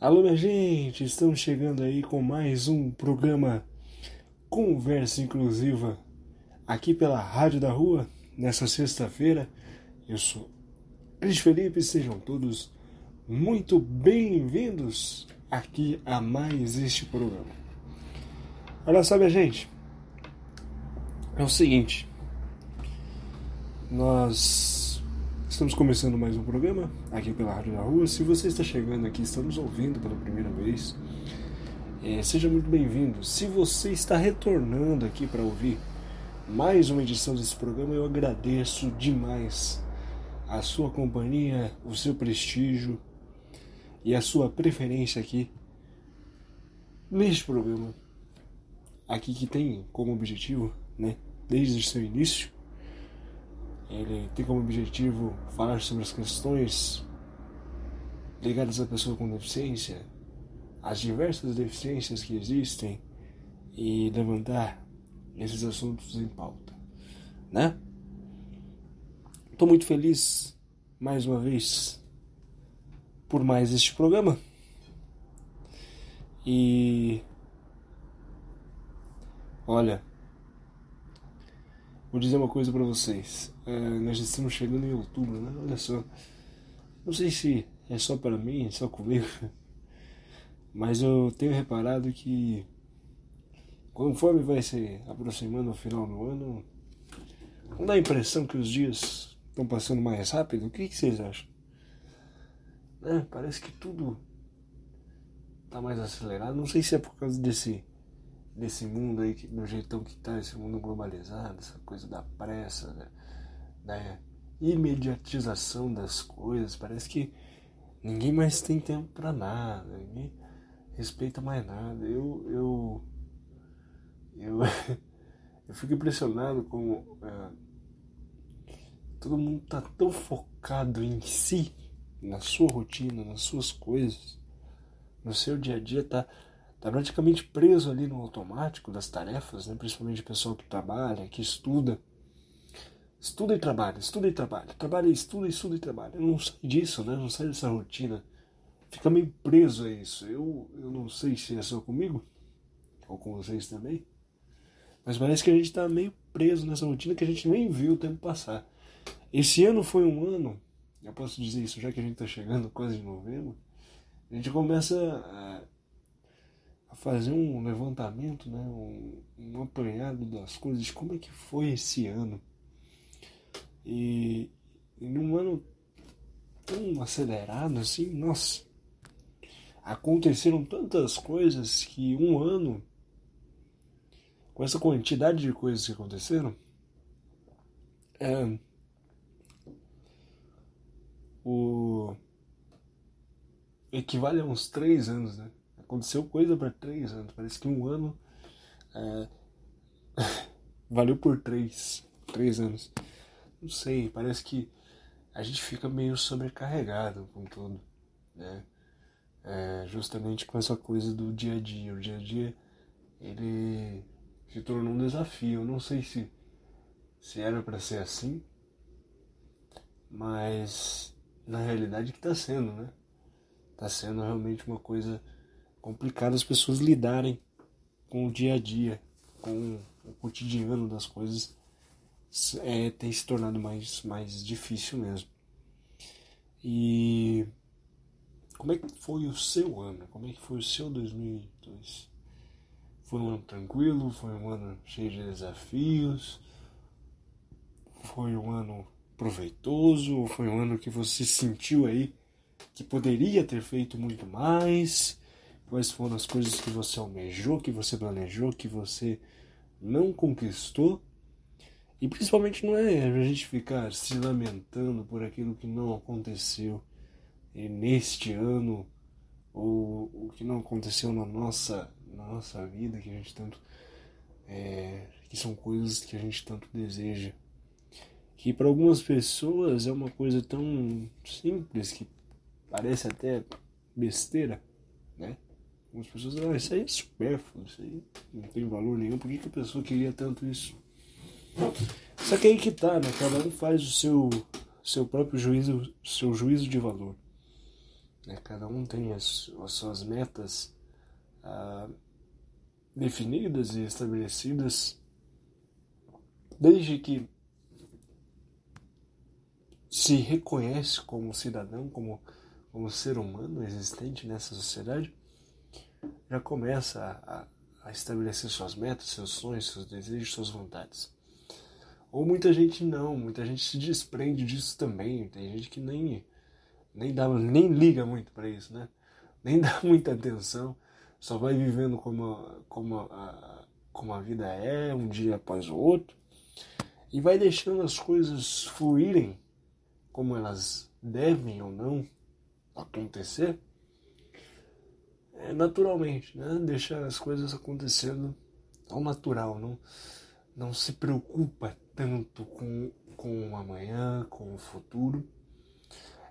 Alô, minha gente, estamos chegando aí com mais um programa Conversa Inclusiva aqui pela Rádio da Rua, nessa sexta-feira. Eu sou Cris Felipe, sejam todos muito bem-vindos aqui a mais este programa. Olha só, minha gente, é o seguinte, nós Estamos começando mais um programa aqui pela Rádio da Rua. Se você está chegando aqui, estamos ouvindo pela primeira vez, é, seja muito bem-vindo. Se você está retornando aqui para ouvir mais uma edição desse programa, eu agradeço demais a sua companhia, o seu prestígio e a sua preferência aqui neste programa. Aqui que tem como objetivo, né, desde o seu início, ele tem como objetivo falar sobre as questões ligadas à pessoa com deficiência, as diversas deficiências que existem e levantar esses assuntos em pauta, né? Estou muito feliz mais uma vez por mais este programa e olha Vou dizer uma coisa para vocês. É, nós estamos chegando em outubro, né? Olha só. Não sei se é só para mim, só comigo. Mas eu tenho reparado que conforme vai se aproximando o final do ano, não dá a impressão que os dias estão passando mais rápido? O que, que vocês acham? É, parece que tudo está mais acelerado. Não sei se é por causa desse desse mundo aí, do jeitão que tá, esse mundo globalizado, essa coisa da pressa, né? Da imediatização das coisas. Parece que ninguém mais tem tempo para nada, ninguém respeita mais nada. Eu, eu, eu, eu fico impressionado com é, todo mundo tá tão focado em si, na sua rotina, nas suas coisas, no seu dia a dia, tá está praticamente preso ali no automático das tarefas, né? principalmente o pessoal que trabalha, que estuda. Estuda e trabalha, estuda e trabalha, trabalha e estuda, estuda e trabalha. Não sai disso, né? Não sai dessa rotina. Fica meio preso a isso. Eu, eu não sei se é só comigo, ou com vocês também, mas parece que a gente está meio preso nessa rotina que a gente nem viu o tempo passar. Esse ano foi um ano, eu posso dizer isso já que a gente está chegando quase em novembro, a gente começa a a fazer um levantamento, né, um, um apanhado das coisas, como é que foi esse ano. E, num ano tão acelerado assim, nossa, aconteceram tantas coisas que um ano, com essa quantidade de coisas que aconteceram, é, o equivale a uns três anos, né? Aconteceu coisa para três anos. Parece que um ano é, valeu por três. Três anos. Não sei, parece que a gente fica meio sobrecarregado com tudo. Né? É, justamente com essa coisa do dia a dia. O dia a dia ele se tornou um desafio. Eu não sei se, se era para ser assim, mas na realidade que está sendo, né? Está sendo realmente uma coisa complicado as pessoas lidarem com o dia a dia, com o cotidiano das coisas, é, tem se tornado mais, mais difícil mesmo. E como é que foi o seu ano? Como é que foi o seu 2002? Foi um ano tranquilo? Foi um ano cheio de desafios? Foi um ano proveitoso? Foi um ano que você sentiu aí que poderia ter feito muito mais? Quais foram as coisas que você almejou, que você planejou, que você não conquistou? E principalmente não é a gente ficar se lamentando por aquilo que não aconteceu neste ano ou o que não aconteceu na nossa, na nossa vida, que a gente tanto. É, que são coisas que a gente tanto deseja. Que para algumas pessoas é uma coisa tão simples que parece até besteira, né? Algumas pessoas, ah, isso aí é supérfluo, isso aí não tem valor nenhum, por que, que a pessoa queria tanto isso? Só que aí que tá, né? Cada um faz o seu, seu próprio juízo, seu juízo de valor. Né? Cada um tem as, as suas metas ah, definidas e estabelecidas, desde que se reconhece como cidadão, como, como ser humano existente nessa sociedade, já começa a, a estabelecer suas metas, seus sonhos, seus desejos, suas vontades. Ou muita gente não, muita gente se desprende disso também. Tem gente que nem nem dá, nem liga muito para isso, né? Nem dá muita atenção, só vai vivendo como como a, como a vida é, um dia após o outro, e vai deixando as coisas fluírem como elas devem ou não acontecer, é, naturalmente, né? Deixar as coisas acontecendo ao natural, não, não se preocupa tanto com, com o amanhã, com o futuro.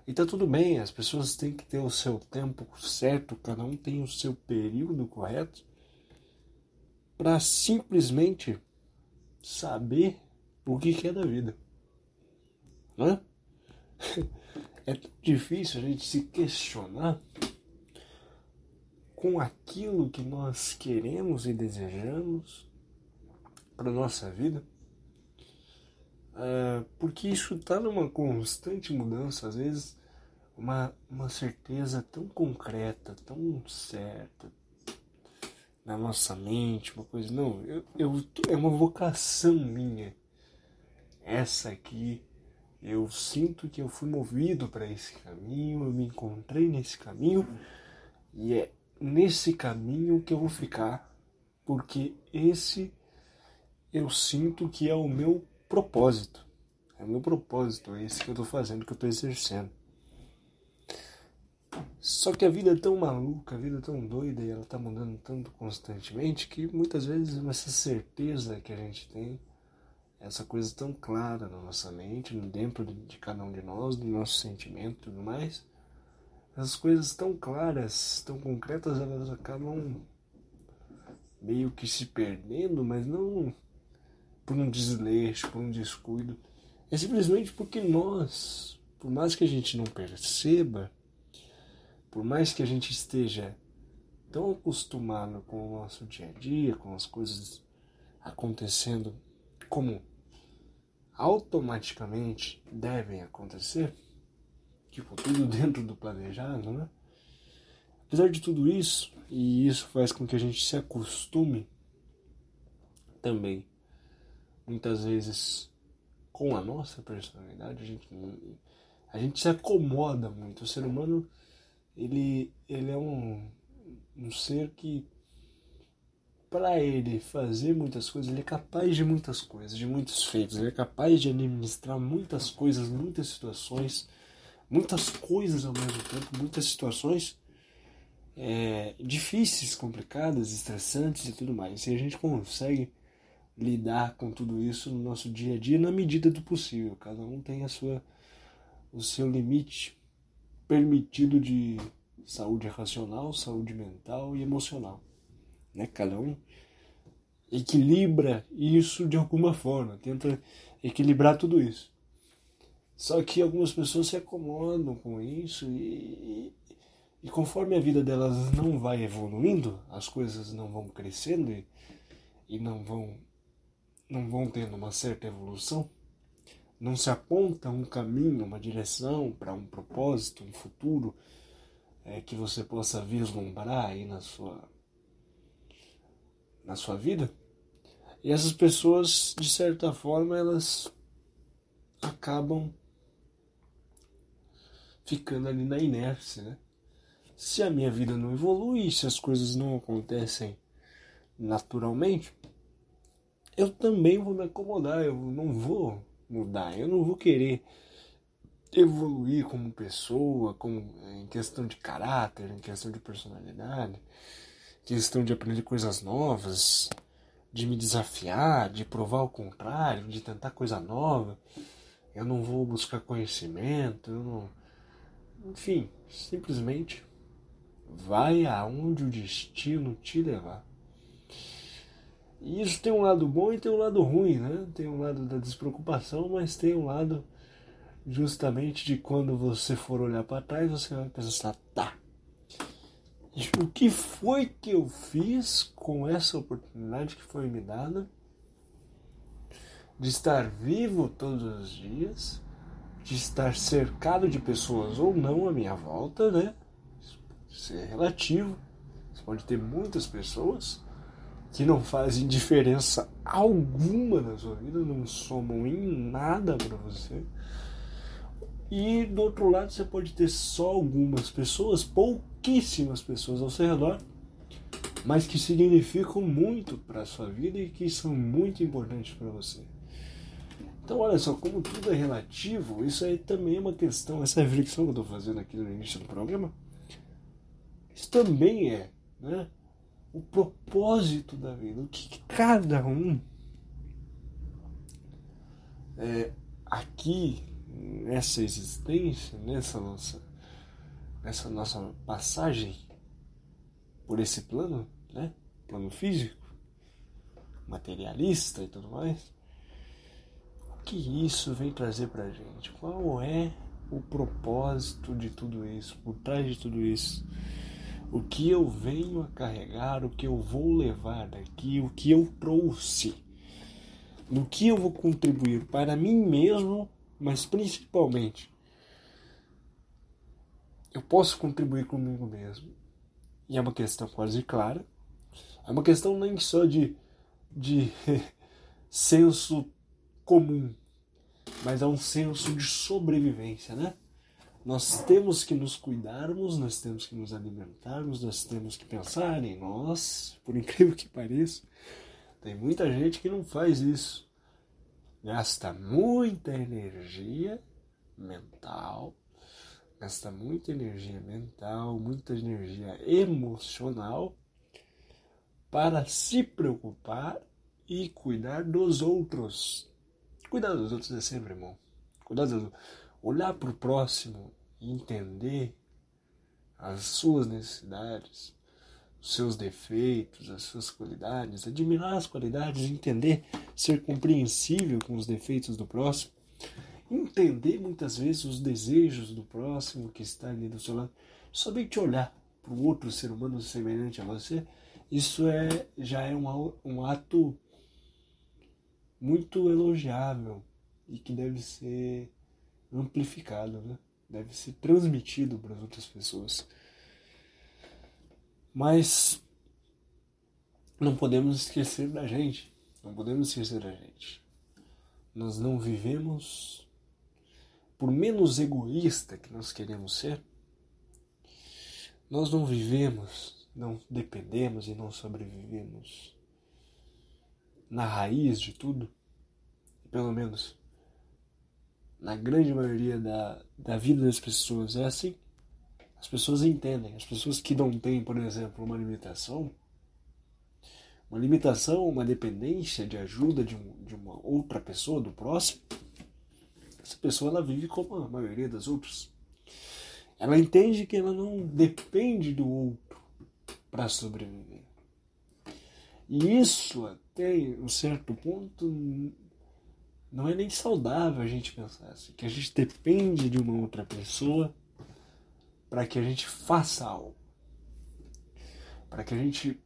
E tá tudo bem, as pessoas têm que ter o seu tempo certo, cada um tem o seu período correto para simplesmente saber o que é da vida. Né? É difícil a gente se questionar com aquilo que nós queremos e desejamos para nossa vida é, porque isso está numa constante mudança, às vezes uma, uma certeza tão concreta, tão certa na nossa mente, uma coisa, não, eu, eu, é uma vocação minha. Essa aqui, eu sinto que eu fui movido para esse caminho, eu me encontrei nesse caminho e é nesse caminho que eu vou ficar, porque esse eu sinto que é o meu propósito. É o meu propósito, é esse que eu estou fazendo, que eu estou exercendo. Só que a vida é tão maluca, a vida é tão doida e ela está mudando tanto constantemente que muitas vezes essa certeza que a gente tem, essa coisa tão clara na nossa mente, dentro de cada um de nós, do nosso sentimento e tudo mais, essas coisas tão claras, tão concretas, elas acabam meio que se perdendo, mas não por um desleixo, por um descuido. É simplesmente porque nós, por mais que a gente não perceba, por mais que a gente esteja tão acostumado com o nosso dia a dia, com as coisas acontecendo como automaticamente devem acontecer, tipo, tudo dentro do planejado, né? Apesar de tudo isso, e isso faz com que a gente se acostume também muitas vezes com a nossa personalidade, a gente, a gente se acomoda muito. O ser humano, ele, ele é um, um ser que, para ele fazer muitas coisas, ele é capaz de muitas coisas, de muitos feitos, ele é capaz de administrar muitas coisas, muitas situações, muitas coisas ao mesmo tempo, muitas situações é, difíceis, complicadas, estressantes e tudo mais. E a gente consegue lidar com tudo isso no nosso dia a dia na medida do possível. Cada um tem a sua, o seu limite permitido de saúde racional, saúde mental e emocional. Né? Cada um equilibra isso de alguma forma, tenta equilibrar tudo isso. Só que algumas pessoas se acomodam com isso e, e, conforme a vida delas não vai evoluindo, as coisas não vão crescendo e, e não vão não vão tendo uma certa evolução, não se aponta um caminho, uma direção para um propósito, um futuro é, que você possa vislumbrar aí na sua na sua vida. E essas pessoas, de certa forma, elas acabam ficando ali na inércia, né? Se a minha vida não evolui, se as coisas não acontecem naturalmente, eu também vou me acomodar, eu não vou mudar, eu não vou querer evoluir como pessoa, como, em questão de caráter, em questão de personalidade, questão de aprender coisas novas, de me desafiar, de provar o contrário, de tentar coisa nova. Eu não vou buscar conhecimento, eu não... enfim, simplesmente vai aonde o destino te levar. E isso tem um lado bom e tem um lado ruim, né? Tem um lado da despreocupação, mas tem um lado justamente de quando você for olhar para trás, você vai pensar, tá. O que foi que eu fiz com essa oportunidade que foi me dada de estar vivo todos os dias, de estar cercado de pessoas ou não à minha volta, né? Isso ser relativo. Você pode ter muitas pessoas que não fazem diferença alguma na sua vida, não somam em nada para você. E do outro lado você pode ter só algumas pessoas, pouquíssimas pessoas ao seu redor, mas que significam muito para a sua vida e que são muito importantes para você. Então, olha só, como tudo é relativo, isso aí também é uma questão, essa reflexão que eu estou fazendo aqui no início do programa, isso também é né, o propósito da vida, o que cada um é, aqui, nessa existência, nessa nossa, nessa nossa passagem por esse plano, né, plano físico, materialista e tudo mais, que isso vem trazer para gente? Qual é o propósito de tudo isso, por trás de tudo isso? O que eu venho a carregar, o que eu vou levar daqui, o que eu trouxe, no que eu vou contribuir para mim mesmo, mas principalmente eu posso contribuir comigo mesmo. E é uma questão quase clara. É uma questão nem só de, de senso comum, mas é um senso de sobrevivência, né? Nós temos que nos cuidarmos, nós temos que nos alimentarmos, nós temos que pensar em nós, por incrível que pareça. Tem muita gente que não faz isso. Gasta muita energia mental, gasta muita energia mental, muita energia emocional para se preocupar e cuidar dos outros. Cuidar dos outros é sempre bom. Cuidar dos Olhar para o próximo entender as suas necessidades, os seus defeitos, as suas qualidades, admirar as qualidades, entender, ser compreensível com os defeitos do próximo, entender muitas vezes os desejos do próximo que está ali do seu lado, somente olhar para o outro ser humano semelhante a você, isso é já é um, um ato muito elogiável e que deve ser amplificado, né? Deve ser transmitido para as outras pessoas. Mas não podemos esquecer da gente, não podemos esquecer da gente. Nós não vivemos, por menos egoísta que nós queremos ser, nós não vivemos, não dependemos e não sobrevivemos na raiz de tudo, pelo menos na grande maioria da, da vida das pessoas é assim. As pessoas entendem. As pessoas que não têm, por exemplo, uma limitação, uma limitação, uma dependência de ajuda de, um, de uma outra pessoa, do próximo, essa pessoa ela vive como a maioria das outras. Ela entende que ela não depende do outro para sobreviver. E isso, até um certo ponto, não é nem saudável a gente pensar assim, que a gente depende de uma outra pessoa para que a gente faça algo. Para que a gente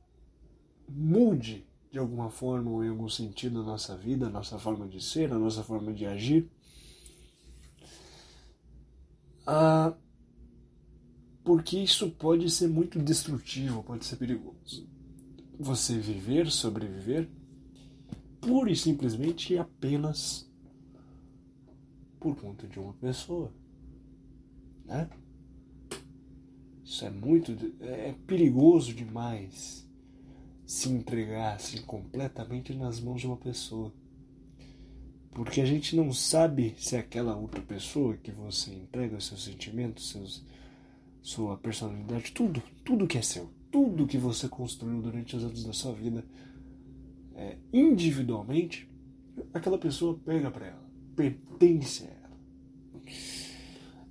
mude de alguma forma ou em algum sentido a nossa vida, a nossa forma de ser, a nossa forma de agir. Ah, porque isso pode ser muito destrutivo, pode ser perigoso você viver, sobreviver, pura e simplesmente apenas por conta de uma pessoa, né? Isso é muito, é perigoso demais se entregar assim completamente nas mãos de uma pessoa. Porque a gente não sabe se aquela outra pessoa que você entrega seus sentimentos, seus, sua personalidade, tudo, tudo que é seu, tudo que você construiu durante os anos da sua vida é, individualmente, aquela pessoa pega para ela, pertence a ela.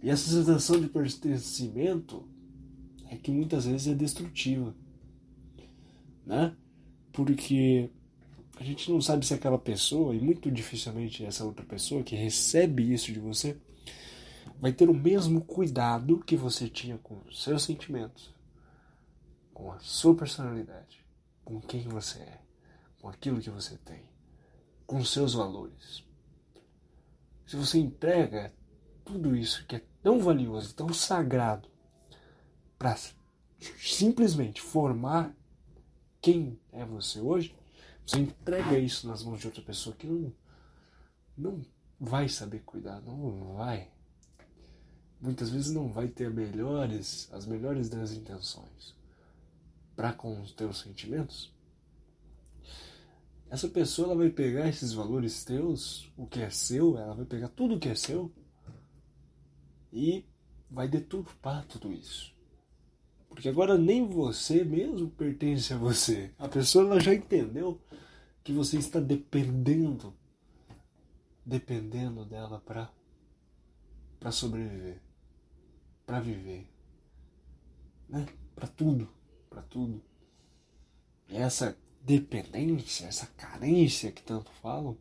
E essa sensação de pertencimento é que muitas vezes é destrutiva, né? Porque a gente não sabe se aquela pessoa, e muito dificilmente essa outra pessoa que recebe isso de você, vai ter o mesmo cuidado que você tinha com os seus sentimentos, com a sua personalidade, com quem você é, com aquilo que você tem, com seus valores. Se você entrega tudo isso que é tão valioso, tão sagrado, para simplesmente formar quem é você hoje, você entrega isso nas mãos de outra pessoa que não, não vai saber cuidar, não vai. Muitas vezes não vai ter melhores, as melhores das intenções para com os teus sentimentos. Essa pessoa ela vai pegar esses valores teus, o que é seu, ela vai pegar tudo o que é seu e vai deturpar tudo isso. Porque agora nem você mesmo pertence a você. A pessoa ela já entendeu que você está dependendo dependendo dela para para sobreviver, para viver, né? Para tudo, para tudo. E essa dependência, essa carência que tanto falam,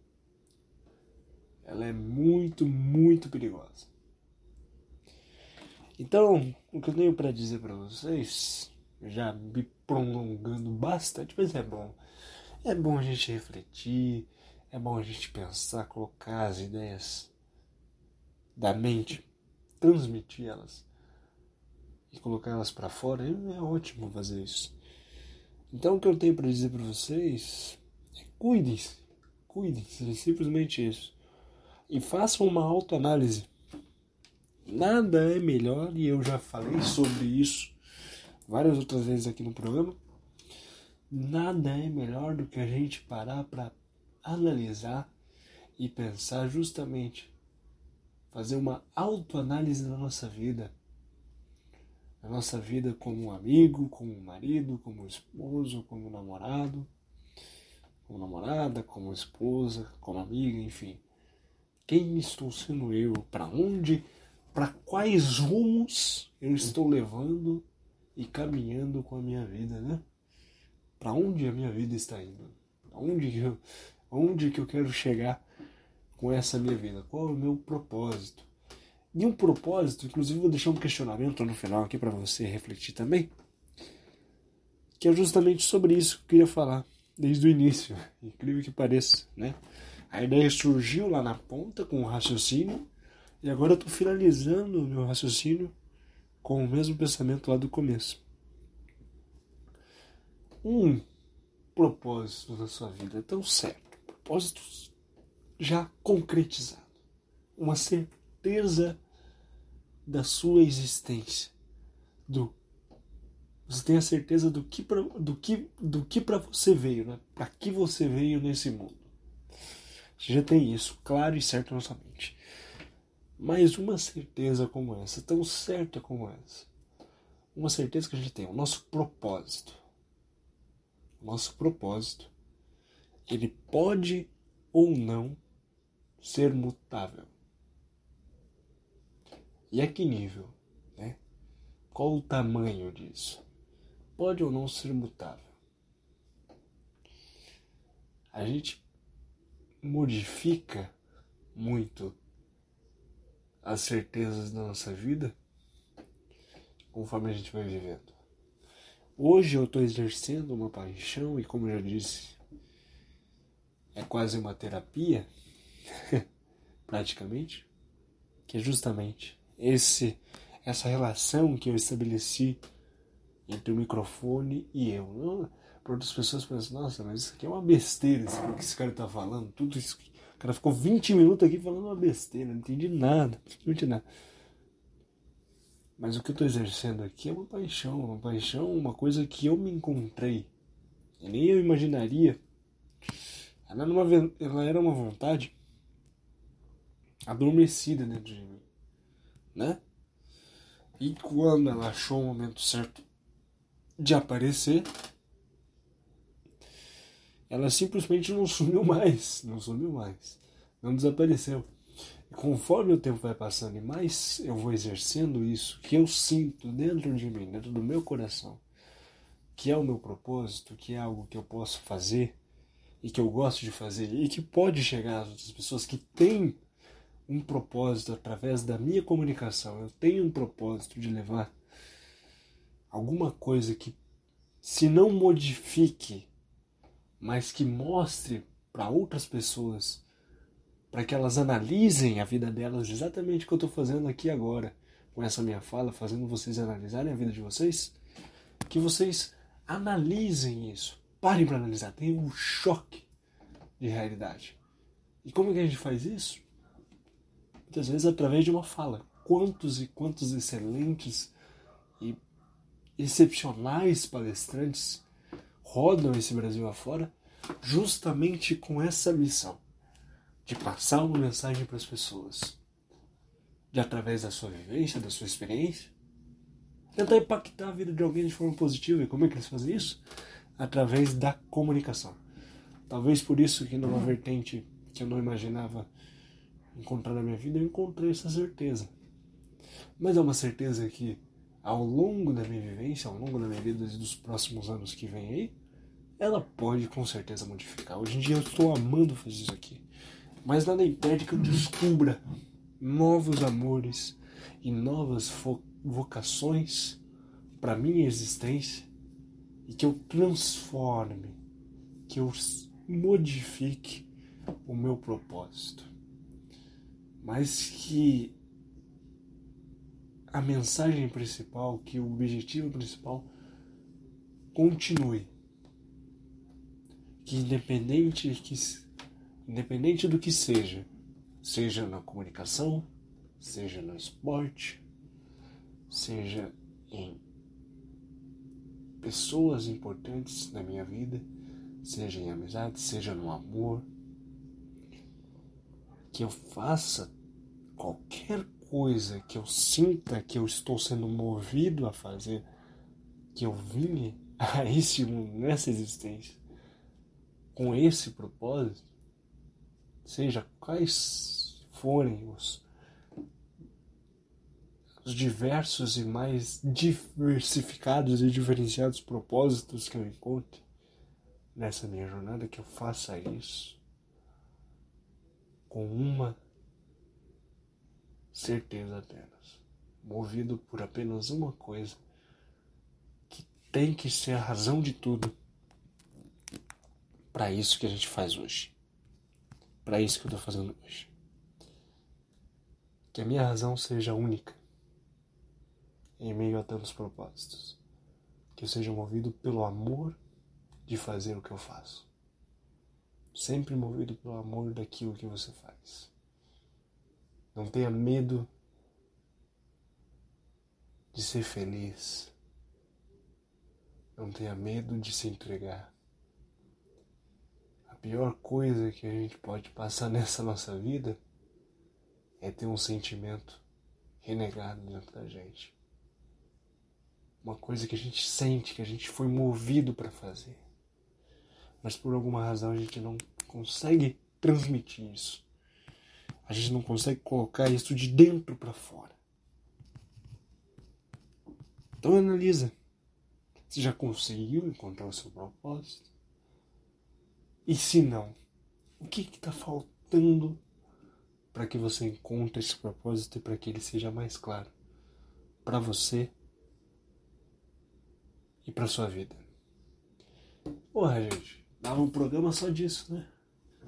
ela é muito, muito perigosa. Então, o que eu tenho para dizer para vocês, já me prolongando bastante, mas é bom. É bom a gente refletir, é bom a gente pensar, colocar as ideias da mente, transmitir elas e colocar elas para fora. É ótimo fazer isso. Então, o que eu tenho para dizer para vocês é cuidem-se, cuidem-se, é simplesmente isso. E façam uma autoanálise Nada é melhor, e eu já falei sobre isso várias outras vezes aqui no programa. Nada é melhor do que a gente parar para analisar e pensar justamente, fazer uma autoanálise da nossa vida. A nossa vida como amigo, como marido, como esposo, como namorado, como namorada, como esposa, como amiga, enfim. Quem estou sendo eu? Para onde para quais rumos eu estou levando e caminhando com a minha vida, né? Para onde a minha vida está indo? Onde eu, onde que eu quero chegar com essa minha vida? Qual é o meu propósito? E um propósito, inclusive vou deixar um questionamento no final aqui para você refletir também, que é justamente sobre isso que eu queria falar desde o início, incrível que pareça, né? A ideia surgiu lá na ponta com o raciocínio e agora eu estou finalizando o meu raciocínio com o mesmo pensamento lá do começo. Um propósito na sua vida tão certo, propósito já concretizado, uma certeza da sua existência, do você tem a certeza do que pra, do que do que para você veio, né? Para que você veio nesse mundo. Você já tem isso claro e certo na sua mente. Mas uma certeza como essa, tão certa como essa, uma certeza que a gente tem, o nosso propósito. O nosso propósito, ele pode ou não ser mutável. E a que nível? Né? Qual o tamanho disso? Pode ou não ser mutável? A gente modifica muito as certezas da nossa vida conforme a gente vai vivendo. Hoje eu estou exercendo uma paixão e, como eu já disse, é quase uma terapia, praticamente, que é justamente esse essa relação que eu estabeleci entre o microfone e eu. Para outras pessoas pensam, nossa, mas isso aqui é uma besteira, isso que esse cara está falando, tudo isso o cara ficou 20 minutos aqui falando uma besteira, não entendi nada, absolutamente nada. Mas o que eu estou exercendo aqui é uma paixão, uma paixão, uma coisa que eu me encontrei. E nem eu imaginaria. Ela era uma, ela era uma vontade adormecida dentro de mim, né? E quando ela achou o momento certo de aparecer, ela simplesmente não sumiu mais, não sumiu mais, não desapareceu. E conforme o tempo vai passando e mais eu vou exercendo isso, que eu sinto dentro de mim, dentro do meu coração, que é o meu propósito, que é algo que eu posso fazer e que eu gosto de fazer e que pode chegar às outras pessoas que têm um propósito através da minha comunicação, eu tenho um propósito de levar alguma coisa que, se não modifique, mas que mostre para outras pessoas, para que elas analisem a vida delas exatamente o que eu estou fazendo aqui agora, com essa minha fala, fazendo vocês analisarem a vida de vocês, que vocês analisem isso. Parem para analisar, tenham um choque de realidade. E como é que a gente faz isso? Muitas vezes através de uma fala. Quantos e quantos excelentes e excepcionais palestrantes rodam esse Brasil afora justamente com essa missão de passar uma mensagem para as pessoas, de através da sua vivência, da sua experiência, tentar impactar a vida de alguém de forma positiva. E como é que eles fazem isso? Através da comunicação. Talvez por isso que numa vertente que eu não imaginava encontrar na minha vida, eu encontrei essa certeza. Mas é uma certeza que ao longo da minha vivência, ao longo da minha vida e dos próximos anos que vem aí, ela pode com certeza modificar. Hoje em dia eu estou amando fazer isso aqui. Mas nada impede que eu descubra novos amores e novas vocações para minha existência e que eu transforme, que eu modifique o meu propósito. Mas que a mensagem principal, que o objetivo principal continue. Que independente, que, independente do que seja, seja na comunicação, seja no esporte, seja em pessoas importantes na minha vida, seja em amizade, seja no amor, que eu faça qualquer coisa que eu sinta que eu estou sendo movido a fazer, que eu vim a esse mundo, nessa existência, com esse propósito, seja quais forem os, os diversos e mais diversificados e diferenciados propósitos que eu encontre, nessa minha jornada que eu faça isso com uma certeza apenas, movido por apenas uma coisa que tem que ser a razão de tudo para isso que a gente faz hoje. Para isso que eu estou fazendo hoje. Que a minha razão seja única em meio a tantos propósitos. Que eu seja movido pelo amor de fazer o que eu faço. Sempre movido pelo amor daquilo que você faz. Não tenha medo de ser feliz. Não tenha medo de se entregar. A pior coisa que a gente pode passar nessa nossa vida é ter um sentimento renegado dentro da gente. Uma coisa que a gente sente, que a gente foi movido para fazer mas por alguma razão a gente não consegue transmitir isso. A gente não consegue colocar isso de dentro para fora. Então analisa. Você já conseguiu encontrar o seu propósito? E se não, o que está faltando para que você encontre esse propósito e para que ele seja mais claro para você e para sua vida? Porra, gente. Dava um programa só disso, né?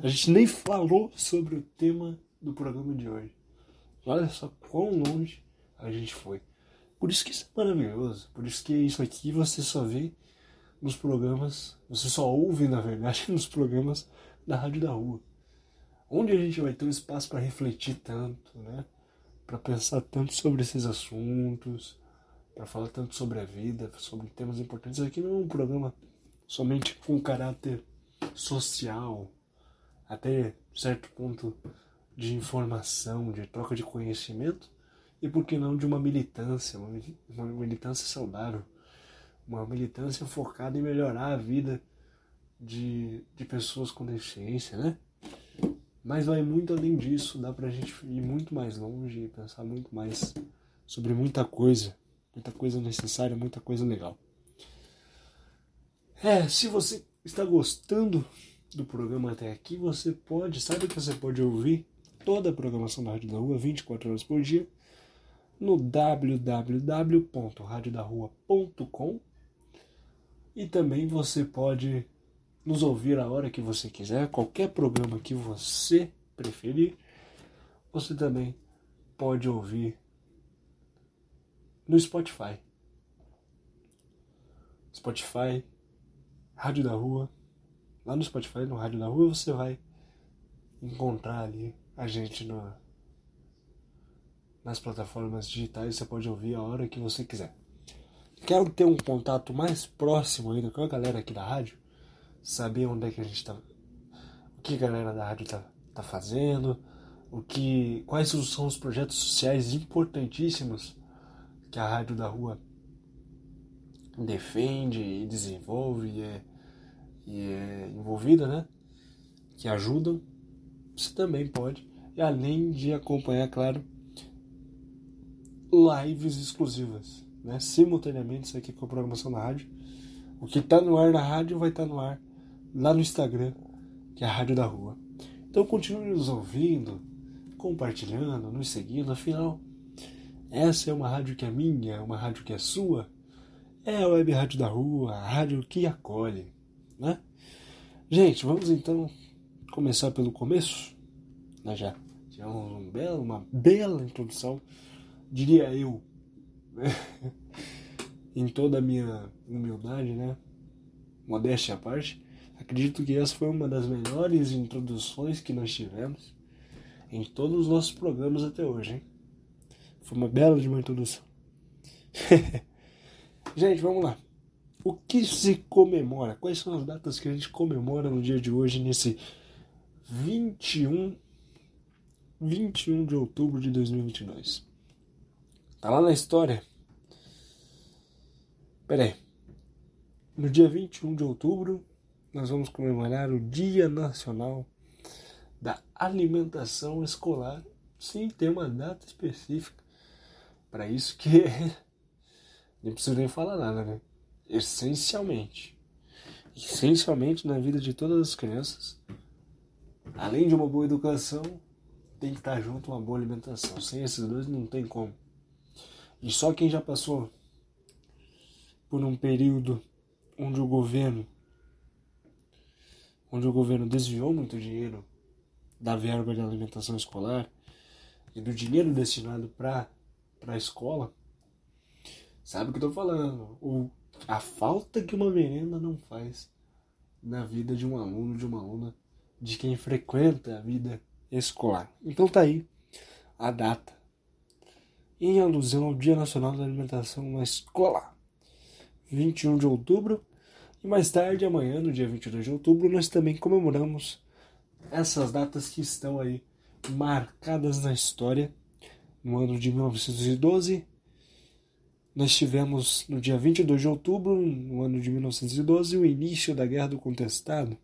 A gente nem falou sobre o tema do programa de hoje. Olha só quão longe a gente foi. Por isso que isso é maravilhoso. Por isso que isso aqui você só vê nos programas, você só ouve, na verdade, nos programas da Rádio da Rua. Onde a gente vai ter um espaço para refletir tanto, né? Para pensar tanto sobre esses assuntos, para falar tanto sobre a vida, sobre temas importantes. Aqui não é um programa somente com caráter social, até certo ponto de informação, de troca de conhecimento, e por que não de uma militância, uma militância saudável, uma militância focada em melhorar a vida de, de pessoas com deficiência, né? Mas vai muito além disso, dá pra gente ir muito mais longe e pensar muito mais sobre muita coisa, muita coisa necessária, muita coisa legal. É, se você está gostando do programa até aqui, você pode, sabe que você pode ouvir toda a programação da Rádio da Rua 24 horas por dia no www.radiodarrua.com e também você pode nos ouvir a hora que você quiser, qualquer programa que você preferir, você também pode ouvir no Spotify. Spotify, Rádio da Rua. Lá no Spotify, no Rádio da Rua, você vai encontrar ali a gente no, nas plataformas digitais. Você pode ouvir a hora que você quiser. Quero ter um contato mais próximo ainda com a galera aqui da rádio, saber onde é que a gente tá, o que a galera da rádio tá, tá fazendo, o que, quais são os projetos sociais importantíssimos que a rádio da rua defende e desenvolve é, é envolvida, né? Que ajudam, você também pode. E além de acompanhar, claro, lives exclusivas, né? Simultaneamente, isso aqui com a programação da rádio. O que está no ar na rádio vai estar tá no ar lá no Instagram, que é a Rádio da Rua. Então continue nos ouvindo, compartilhando, nos seguindo, afinal, essa é uma rádio que é minha, é uma rádio que é sua, é a Web Rádio da Rua, a rádio que acolhe, né? Gente, vamos então começar pelo começo. Nós já tivemos um belo, uma bela introdução, diria eu, né? em toda a minha humildade, né? Modéstia à parte, acredito que essa foi uma das melhores introduções que nós tivemos em todos os nossos programas até hoje, hein? Foi uma bela de uma introdução. Gente, vamos lá. O que se comemora? Quais são as datas que a gente comemora no dia de hoje, nesse 21, 21 de outubro de 2022? Tá lá na história. Pera aí. No dia 21 de outubro, nós vamos comemorar o Dia Nacional da Alimentação Escolar. Sim, tem uma data específica para isso que Nem preciso nem falar nada, né? Essencialmente. Essencialmente na vida de todas as crianças, além de uma boa educação, tem que estar junto uma boa alimentação. Sem esses dois não tem como. E só quem já passou por um período onde o governo onde o governo desviou muito dinheiro da verba de alimentação escolar e do dinheiro destinado para a escola, sabe o que eu tô falando. O, a falta que uma merenda não faz na vida de um aluno, de uma aluna, de quem frequenta a vida escolar. Então tá aí a data. Em alusão ao Dia Nacional da Alimentação na Escola, 21 de outubro. E mais tarde, amanhã, no dia 22 de outubro, nós também comemoramos essas datas que estão aí marcadas na história. No ano de 1912, nós tivemos no dia 22 de outubro, no ano de 1912, o início da Guerra do Contestado.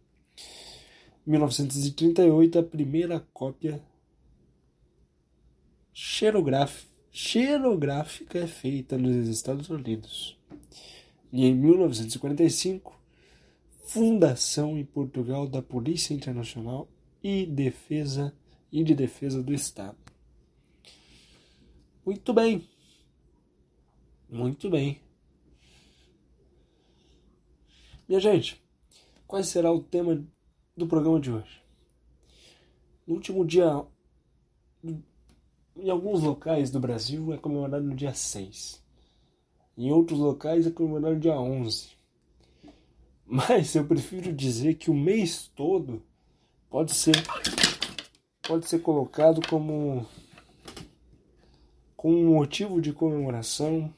Em 1938, a primeira cópia xerográfica é feita nos Estados Unidos. E em 1945, fundação em Portugal da Polícia Internacional e Defesa e de Defesa do Estado. Muito bem. Muito bem. Minha gente, qual será o tema do programa de hoje? No último dia, em alguns locais do Brasil é comemorado no dia 6. Em outros locais é comemorado no dia 11. Mas eu prefiro dizer que o mês todo pode ser pode ser colocado como como um motivo de comemoração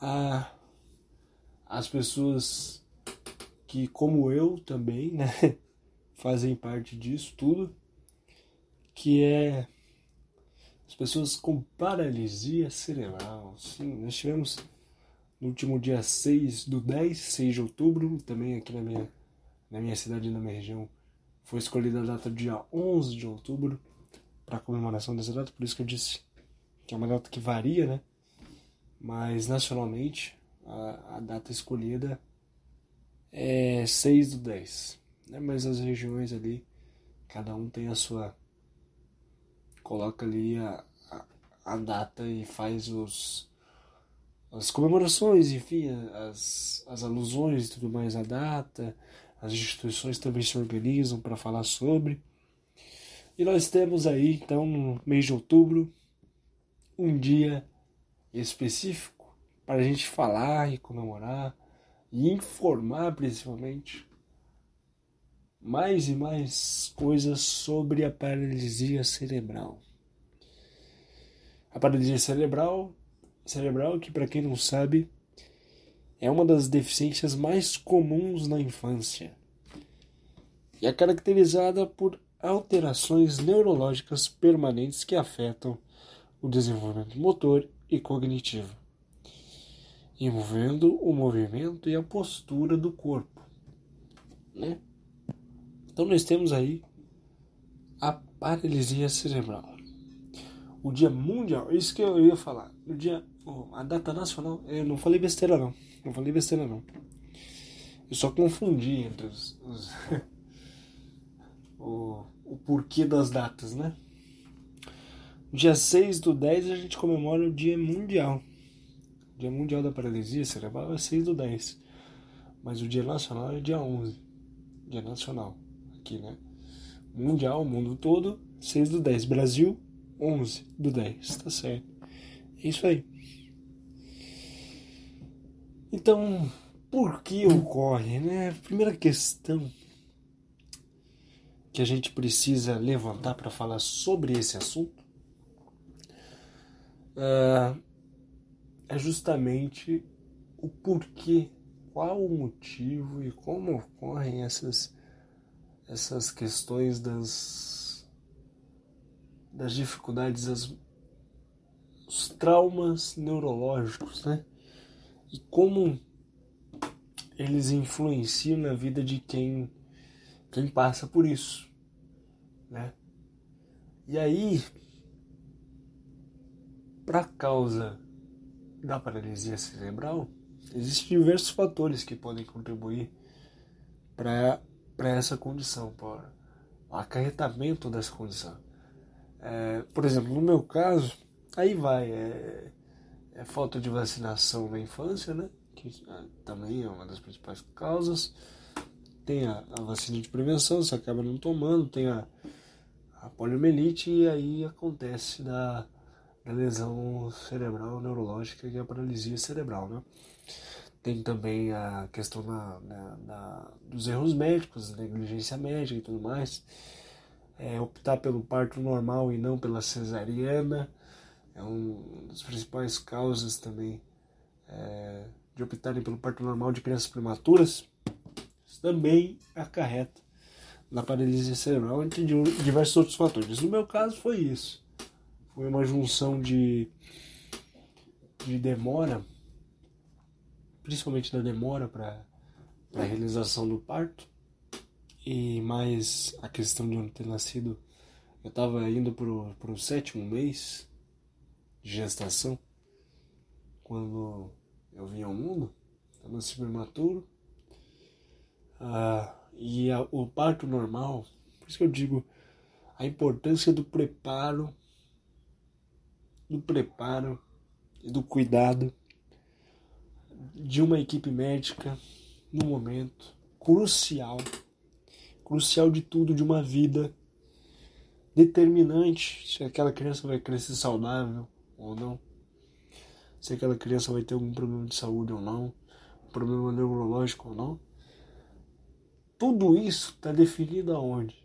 a as pessoas que, como eu também, né, fazem parte disso tudo, que é as pessoas com paralisia cerebral. Sim, nós tivemos no último dia 6 do 10, 6 de outubro, também aqui na minha, na minha cidade na minha região, foi escolhida a data dia 11 de outubro para comemoração dessa data, por isso que eu disse que é uma data que varia, né? Mas nacionalmente a, a data escolhida é 6 do 10. Né? Mas as regiões ali, cada um tem a sua, coloca ali a, a, a data e faz os as comemorações, enfim, as, as alusões e tudo mais à data, as instituições também se organizam para falar sobre. E nós temos aí, então, no mês de outubro, um dia específico para a gente falar e comemorar e informar principalmente mais e mais coisas sobre a paralisia cerebral. A paralisia cerebral cerebral, que para quem não sabe, é uma das deficiências mais comuns na infância e é caracterizada por alterações neurológicas permanentes que afetam o desenvolvimento motor e cognitivo, envolvendo o movimento e a postura do corpo. Né? Então nós temos aí a paralisia cerebral. O dia mundial, isso que eu ia falar, o dia a data nacional, eu não falei besteira não. Não falei besteira não. Eu só confundi entre os, os o, o porquê das datas, né? Dia 6 do 10 a gente comemora o Dia Mundial. O Dia Mundial da Paralisia Cerebral é 6 do 10. Mas o Dia Nacional é dia 11. Dia Nacional. Aqui, né? Mundial, mundo todo, 6 do 10. Brasil, 11 do 10. Tá certo. É isso aí. Então, por que ocorre, né? Primeira questão que a gente precisa levantar para falar sobre esse assunto uh, é justamente o porquê, qual o motivo e como ocorrem essas, essas questões das, das dificuldades, as, os traumas neurológicos, né? e como eles influenciam na vida de quem, quem passa por isso, né? E aí, para causa da paralisia cerebral, existem diversos fatores que podem contribuir para essa condição, para o acarretamento dessa condição. É, por exemplo, no meu caso, aí vai, é, é falta de vacinação na infância, né? Que ah, também é uma das principais causas. Tem a, a vacina de prevenção, você acaba não tomando, tem a, a poliomielite e aí acontece da, da lesão cerebral neurológica e a paralisia cerebral, né? Tem também a questão da, da, da, dos erros médicos, negligência médica e tudo mais. É, optar pelo parto normal e não pela cesariana é uma das principais causas também é, de optarem pelo parto normal de crianças prematuras, isso também acarreta na paralisia cerebral, entre diversos outros fatores. No meu caso foi isso. Foi uma junção de, de demora, principalmente da demora para a realização do parto, e mais a questão de eu ter nascido. Eu estava indo para o sétimo mês, de gestação, quando eu vim ao mundo, eu nasci prematuro, ah, e a, o parto normal, por isso que eu digo a importância do preparo, do preparo e do cuidado de uma equipe médica no momento crucial, crucial de tudo, de uma vida determinante se aquela criança vai crescer saudável, ou não. Se aquela criança vai ter algum problema de saúde ou não, problema neurológico ou não. Tudo isso está definido aonde?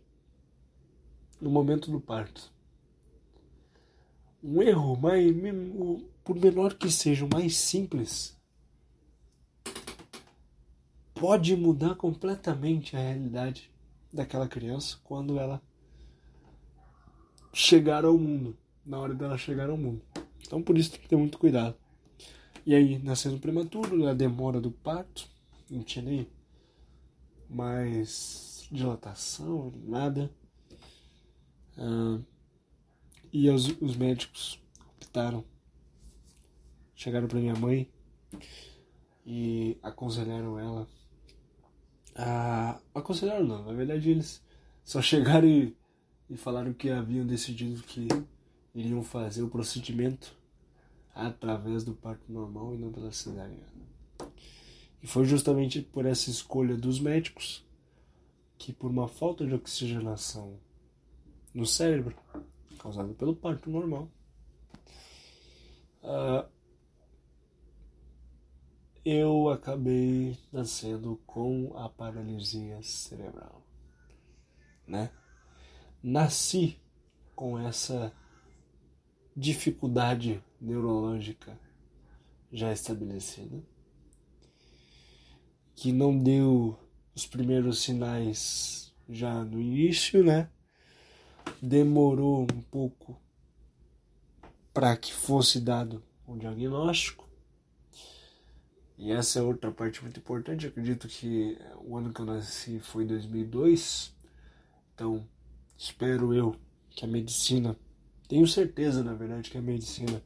No momento do parto. Um erro, mais, por menor que seja, o mais simples, pode mudar completamente a realidade daquela criança quando ela chegar ao mundo, na hora dela chegar ao mundo. Então por isso tem que ter muito cuidado. E aí, nascendo prematuro, a demora do parto, não tinha nem mais dilatação, nada. Ah, e os, os médicos optaram, chegaram para minha mãe e aconselharam ela. A, aconselharam não, na verdade eles só chegaram e, e falaram que haviam decidido que iriam fazer o procedimento através do parto normal e não pela cesariana. E foi justamente por essa escolha dos médicos que, por uma falta de oxigenação no cérebro, causada pelo parto normal, uh, eu acabei nascendo com a paralisia cerebral, né? Nasci com essa dificuldade neurológica já estabelecida, que não deu os primeiros sinais já no início, né? Demorou um pouco para que fosse dado um diagnóstico. E essa é outra parte muito importante. Eu acredito que o ano que eu nasci foi 2002. Então, espero eu que a medicina, tenho certeza, na verdade, que a medicina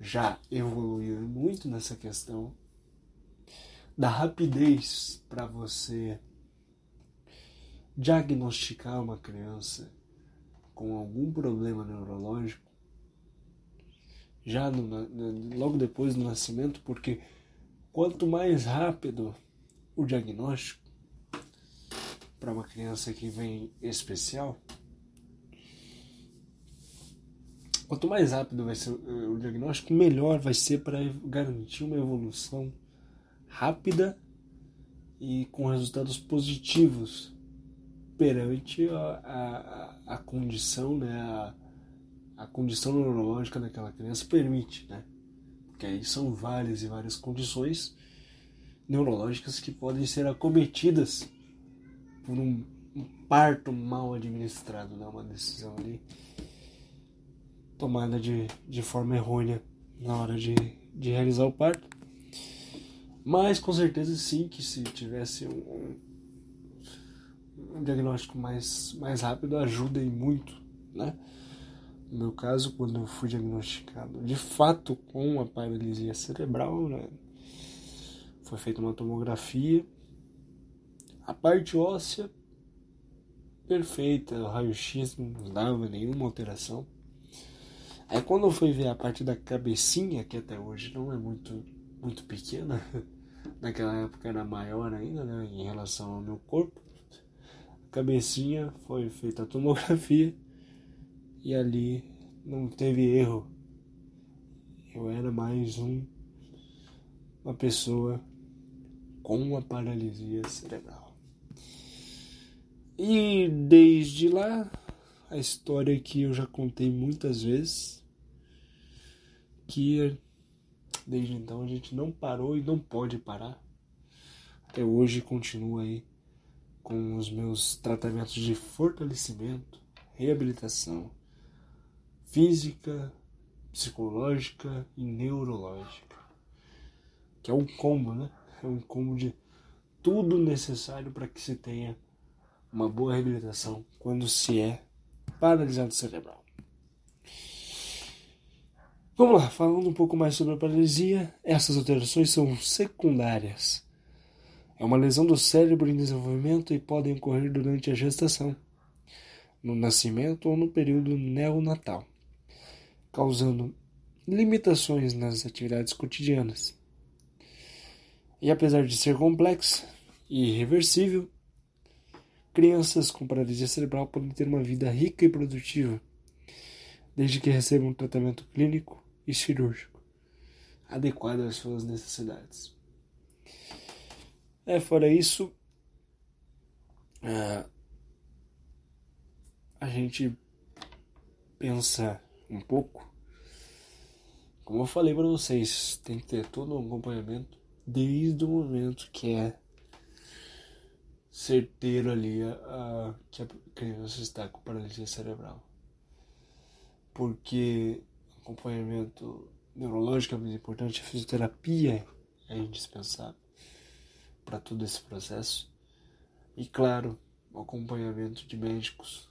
já evoluiu muito nessa questão da rapidez para você diagnosticar uma criança com algum problema neurológico já no, logo depois do nascimento, porque quanto mais rápido o diagnóstico para uma criança que vem especial, quanto mais rápido vai ser o diagnóstico, melhor vai ser para garantir uma evolução rápida e com resultados positivos perante a, a, a condição, né, a, a condição neurológica daquela criança permite, né? Porque aí são várias e várias condições neurológicas que podem ser acometidas por um, um parto mal administrado, né? Uma decisão ali tomada de, de forma errônea na hora de, de realizar o parto. Mas com certeza sim que se tivesse um, um diagnóstico mais, mais rápido ajuda e muito, né? No meu caso, quando eu fui diagnosticado de fato com a paralisia cerebral, né, foi feita uma tomografia. A parte óssea, perfeita, o raio-x não dava nenhuma alteração. Aí quando eu fui ver a parte da cabecinha, que até hoje não é muito, muito pequena, naquela época era maior ainda, né, em relação ao meu corpo, cabecinha foi feita a tomografia e ali não teve erro. Eu era mais um uma pessoa com uma paralisia cerebral. E desde lá, a história que eu já contei muitas vezes, que desde então a gente não parou e não pode parar. Até hoje continua aí com os meus tratamentos de fortalecimento, reabilitação física, psicológica e neurológica. Que é um combo, né? É um combo de tudo necessário para que se tenha uma boa reabilitação quando se é paralisado cerebral. Vamos lá, falando um pouco mais sobre a paralisia, essas alterações são secundárias. É uma lesão do cérebro em desenvolvimento e podem ocorrer durante a gestação, no nascimento ou no período neonatal causando limitações nas atividades cotidianas. E apesar de ser complexa e irreversível, crianças com paralisia cerebral podem ter uma vida rica e produtiva, desde que recebam um tratamento clínico e cirúrgico adequado às suas necessidades. É, fora isso, a, a gente pensa um pouco. Como eu falei para vocês, tem que ter todo um acompanhamento desde o momento que é certeiro ali a, a, que a criança está com paralisia cerebral. Porque acompanhamento neurológico é muito importante, a fisioterapia é indispensável para todo esse processo. E claro, o acompanhamento de médicos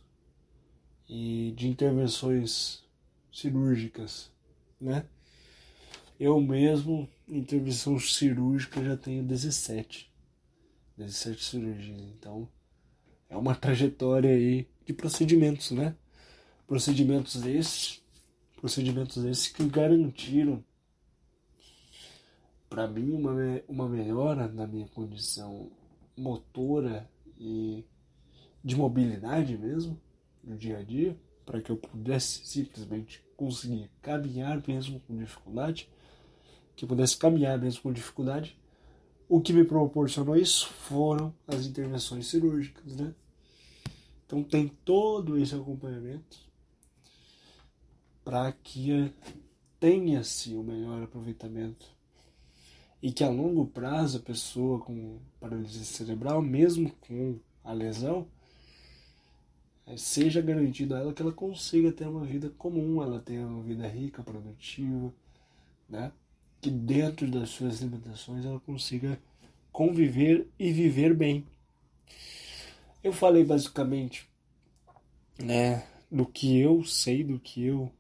e de intervenções cirúrgicas, né? Eu mesmo, intervenção cirúrgica, já tenho 17. 17 cirurgias. Então, é uma trajetória aí de procedimentos, né? Procedimentos esses procedimentos esses que garantiram para mim uma, uma melhora na minha condição motora e de mobilidade mesmo no dia a dia, para que eu pudesse simplesmente conseguir caminhar mesmo com dificuldade, que eu pudesse caminhar mesmo com dificuldade. O que me proporcionou isso foram as intervenções cirúrgicas, né? Então tem todo esse acompanhamento para que tenha-se o melhor aproveitamento e que a longo prazo a pessoa com paralisia cerebral, mesmo com a lesão, eh, seja garantido a ela que ela consiga ter uma vida comum, ela tenha uma vida rica, produtiva, né? Que dentro das suas limitações ela consiga conviver e viver bem. Eu falei basicamente, né, do que eu sei, do que eu,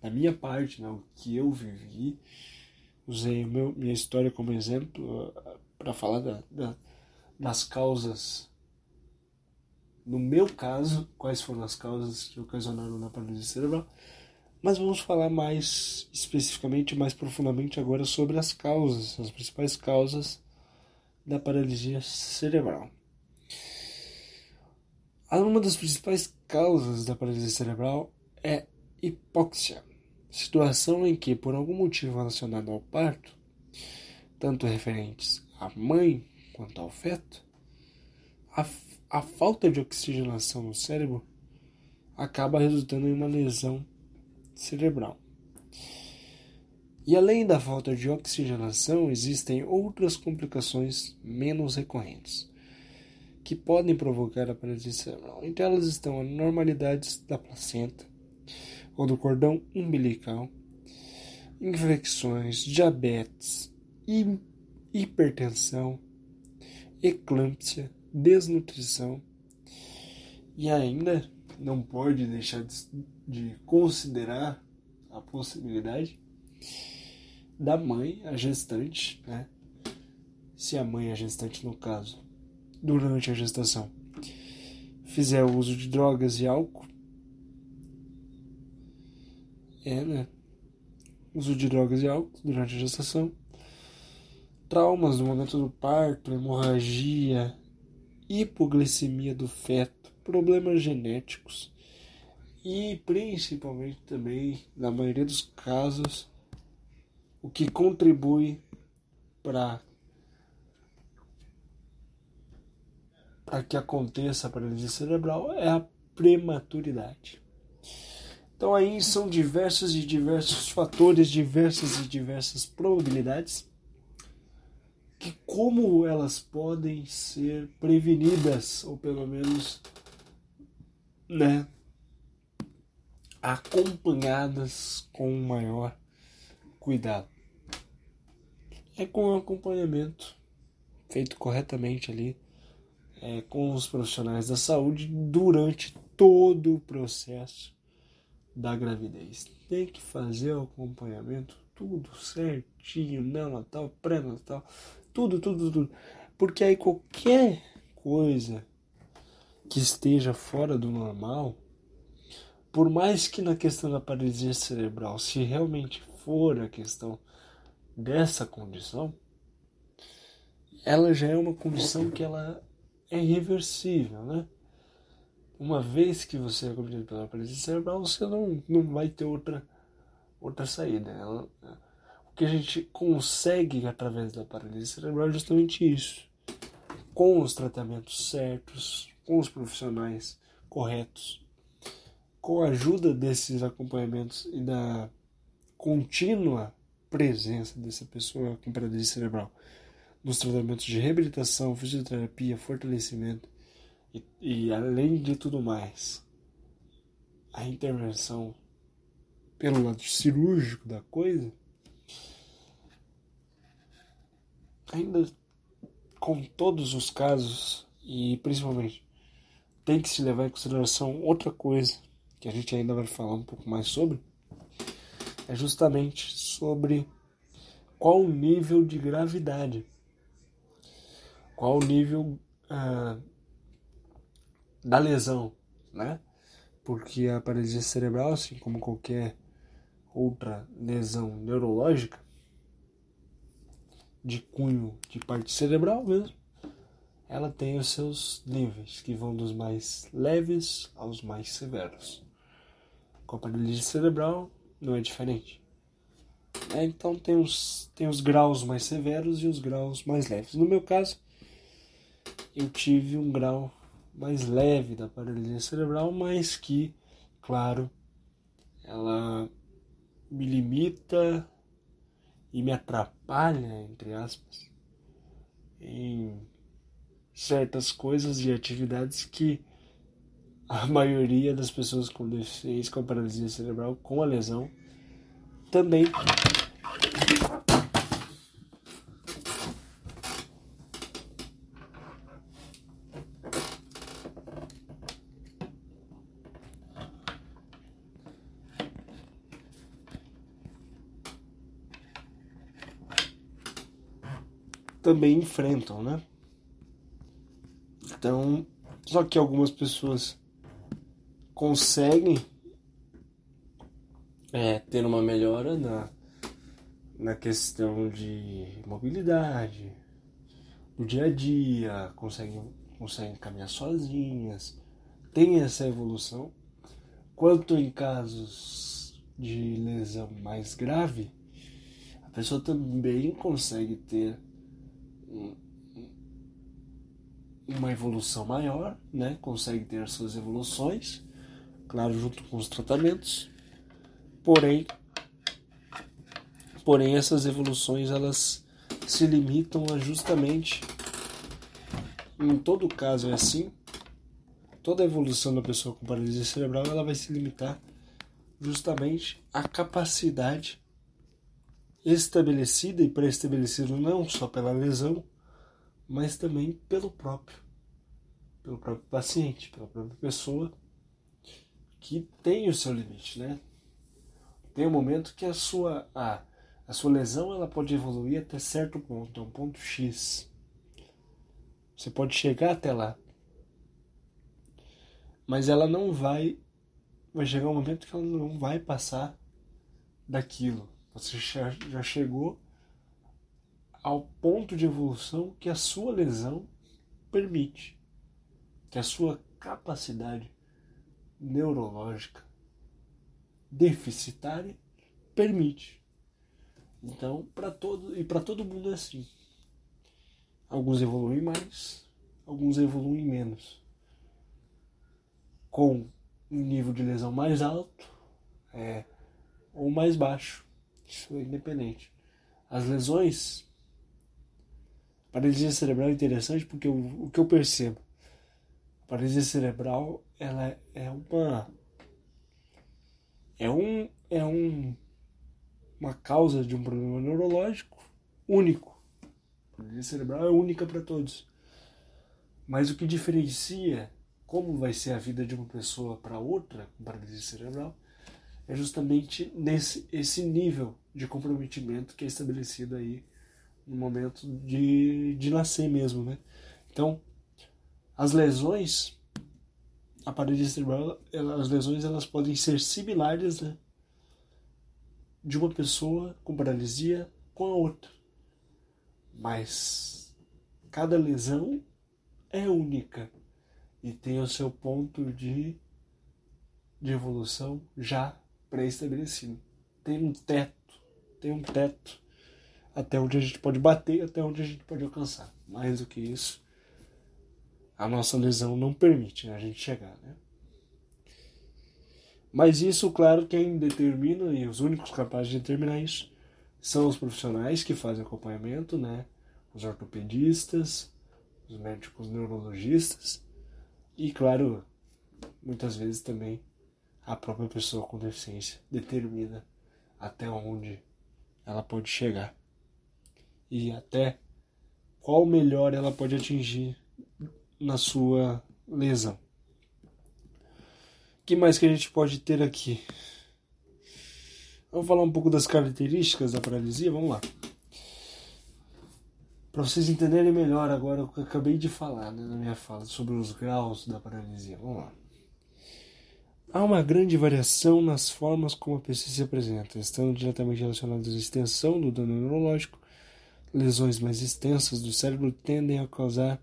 da minha parte, né, o que eu vivi. Usei meu, minha história como exemplo uh, para falar da, da, das causas. No meu caso, quais foram as causas que ocasionaram na paralisia cerebral. Mas vamos falar mais especificamente, mais profundamente agora sobre as causas, as principais causas da paralisia cerebral. Uma das principais causas da paralisia cerebral é hipóxia, situação em que, por algum motivo relacionado ao parto, tanto referentes à mãe quanto ao feto, a, a falta de oxigenação no cérebro acaba resultando em uma lesão cerebral. E além da falta de oxigenação, existem outras complicações menos recorrentes que podem provocar a paralisia cerebral. Entre elas estão anormalidades da placenta ou do cordão umbilical, infecções, diabetes, hipertensão, eclâmpsia, desnutrição e ainda não pode deixar de considerar a possibilidade da mãe, a gestante, né? Se a mãe, a gestante no caso, durante a gestação fizer uso de drogas e álcool, é, né? Uso de drogas e álcool durante a gestação, traumas no momento do parto, hemorragia, hipoglicemia do feto, problemas genéticos e principalmente também, na maioria dos casos, o que contribui para que aconteça a paralisia cerebral é a prematuridade. Então aí são diversos e diversos fatores, diversas e diversas probabilidades que como elas podem ser prevenidas ou pelo menos né acompanhadas com maior cuidado. É com o acompanhamento feito corretamente ali é, com os profissionais da saúde durante todo o processo da gravidez. Tem que fazer o acompanhamento tudo certinho, neonatal, pré-natal, tudo, tudo, tudo. Porque aí qualquer coisa que esteja fora do normal, por mais que na questão da paralisia cerebral, se realmente for a questão dessa condição, ela já é uma condição que ela é irreversível, né? Uma vez que você é cometido pela paralisia cerebral, você não, não vai ter outra, outra saída. Ela, o que a gente consegue através da paralisia cerebral é justamente isso. Com os tratamentos certos, com os profissionais corretos, com a ajuda desses acompanhamentos e da contínua presença dessa pessoa com paralisia cerebral nos tratamentos de reabilitação, fisioterapia, fortalecimento e, e, além de tudo mais, a intervenção pelo lado cirúrgico da coisa, ainda com todos os casos e principalmente tem que se levar em consideração outra coisa que a gente ainda vai falar um pouco mais sobre, é justamente sobre qual o nível de gravidade qual o nível ah, da lesão, né? Porque a paralisia cerebral, assim como qualquer outra lesão neurológica de cunho de parte cerebral mesmo, ela tem os seus níveis, que vão dos mais leves aos mais severos. Com a paralisia cerebral não é diferente. É, então tem os, tem os graus mais severos e os graus mais leves. No meu caso, eu tive um grau mais leve da paralisia cerebral, mas que, claro, ela me limita e me atrapalha, entre aspas, em certas coisas e atividades que a maioria das pessoas com deficiência com paralisia cerebral com a lesão também também enfrentam, né? Então, só que algumas pessoas conseguem é, ter uma melhora na, na questão de mobilidade, no dia a dia, conseguem, conseguem caminhar sozinhas, tem essa evolução. Quanto em casos de lesão mais grave, a pessoa também consegue ter uma evolução maior, né? Consegue ter as suas evoluções, claro, junto com os tratamentos. Porém, porém essas evoluções elas se limitam a justamente em todo caso é assim. Toda a evolução da pessoa com paralisia cerebral ela vai se limitar justamente à capacidade estabelecida e pré-estabelecido não só pela lesão, mas também pelo próprio, pelo próprio paciente, pela própria pessoa que tem o seu limite, né? Tem um momento que a sua a, a sua lesão ela pode evoluir até certo ponto, um ponto X. Você pode chegar até lá, mas ela não vai vai chegar um momento que ela não vai passar daquilo. Você já chegou ao ponto de evolução que a sua lesão permite, que a sua capacidade neurológica deficitária permite. Então, para todo e para todo mundo é assim. Alguns evoluem mais, alguns evoluem menos. Com um nível de lesão mais alto é, ou mais baixo. Isso é independente. As lesões. Paralisia cerebral é interessante porque o, o que eu percebo. A paralisia cerebral ela é uma. É um. É um. Uma causa de um problema neurológico único. A paralisia cerebral é única para todos. Mas o que diferencia como vai ser a vida de uma pessoa para outra com paralisia cerebral é justamente nesse esse nível de comprometimento que é estabelecido aí no momento de, de nascer mesmo, né? Então, as lesões, a parede cerebral, as lesões elas podem ser similares, né? De uma pessoa com paralisia com a outra. Mas cada lesão é única e tem o seu ponto de, de evolução já pré-estabelecido. Tem um teto, tem um teto até onde a gente pode bater, até onde a gente pode alcançar. Mais do que isso, a nossa lesão não permite a gente chegar, né? Mas isso, claro, quem determina e os únicos capazes de determinar isso são os profissionais que fazem acompanhamento, né? Os ortopedistas, os médicos neurologistas e, claro, muitas vezes também a própria pessoa com deficiência determina até onde ela pode chegar e até qual melhor ela pode atingir na sua lesão. O que mais que a gente pode ter aqui? Vamos falar um pouco das características da paralisia? Vamos lá. Para vocês entenderem melhor agora o que eu acabei de falar né, na minha fala sobre os graus da paralisia. Vamos lá. Há uma grande variação nas formas como a pessoa se apresenta, estando diretamente relacionadas à extensão do dano neurológico. Lesões mais extensas do cérebro tendem a causar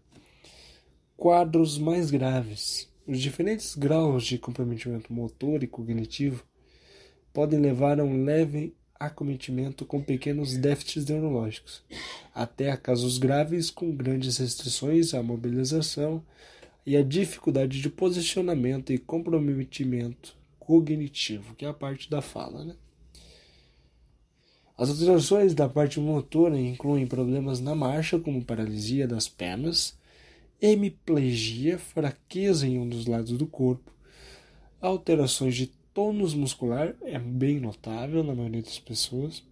quadros mais graves. Os diferentes graus de comprometimento motor e cognitivo podem levar a um leve acometimento com pequenos déficits neurológicos, até a casos graves com grandes restrições à mobilização e a dificuldade de posicionamento e comprometimento cognitivo, que é a parte da fala. Né? As alterações da parte motora incluem problemas na marcha, como paralisia das pernas, hemiplegia, fraqueza em um dos lados do corpo, alterações de tônus muscular, é bem notável na maioria das pessoas,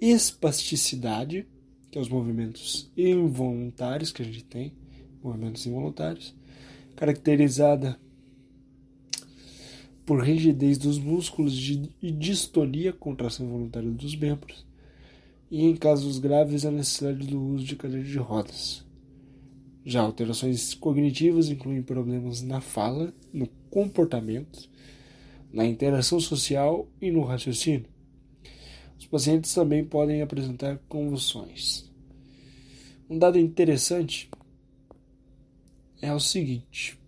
espasticidade, que é os movimentos involuntários que a gente tem, movimentos involuntários, caracterizada por rigidez dos músculos e distonia, contração involuntária dos membros, e em casos graves a necessidade do uso de cadeira de rodas. Já alterações cognitivas incluem problemas na fala, no comportamento, na interação social e no raciocínio. Os pacientes também podem apresentar convulsões. Um dado interessante é o seguinte: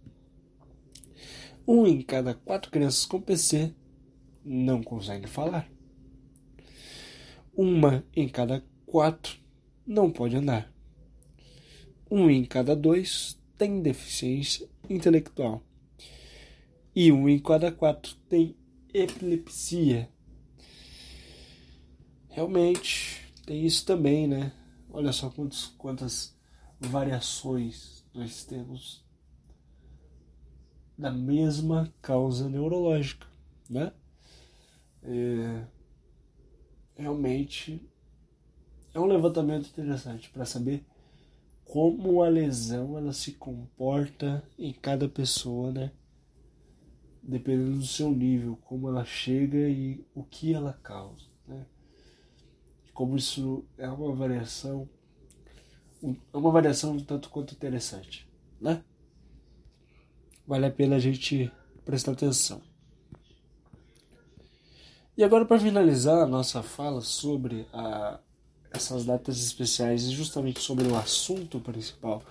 um em cada quatro crianças com PC não consegue falar. Uma em cada quatro não pode andar. Um em cada dois tem deficiência intelectual. E um em cada quatro tem epilepsia. Realmente, tem isso também, né? Olha só quantos, quantas variações nós temos da mesma causa neurológica, né? É, realmente é um levantamento interessante para saber como a lesão ela se comporta em cada pessoa, né? Dependendo do seu nível, como ela chega e o que ela causa, né? Como isso é uma variação uma variação tanto quanto interessante, né? Vale a pena a gente prestar atenção. E agora para finalizar a nossa fala sobre a, essas datas especiais e justamente sobre o assunto principal,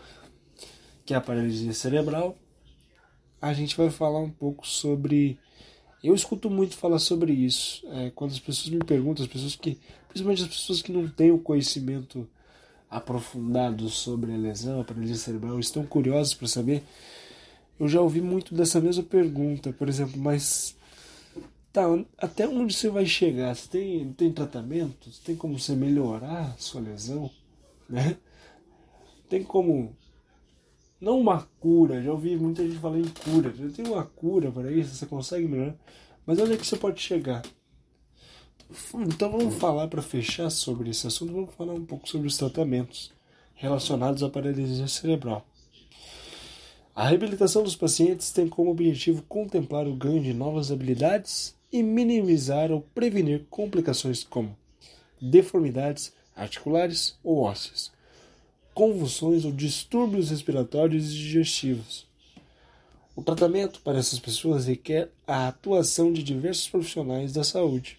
que é a paralisia cerebral, a gente vai falar um pouco sobre eu escuto muito falar sobre isso. É, quando as pessoas me perguntam, as pessoas que. Principalmente as pessoas que não têm o conhecimento aprofundados sobre a lesão, a paralisia cerebral, estão curiosos para saber. Eu já ouvi muito dessa mesma pergunta, por exemplo, mas tá, até onde você vai chegar? Você tem, tem tratamento? Você tem como você melhorar a sua lesão? Né? Tem como. Não uma cura, já ouvi muita gente falar em cura. Tem uma cura para isso, você consegue melhorar. Mas onde é que você pode chegar? Então vamos falar para fechar sobre esse assunto, vamos falar um pouco sobre os tratamentos relacionados à paralisia cerebral. A reabilitação dos pacientes tem como objetivo contemplar o ganho de novas habilidades e minimizar ou prevenir complicações como deformidades articulares ou ósseas, convulsões ou distúrbios respiratórios e digestivos. O tratamento para essas pessoas requer a atuação de diversos profissionais da saúde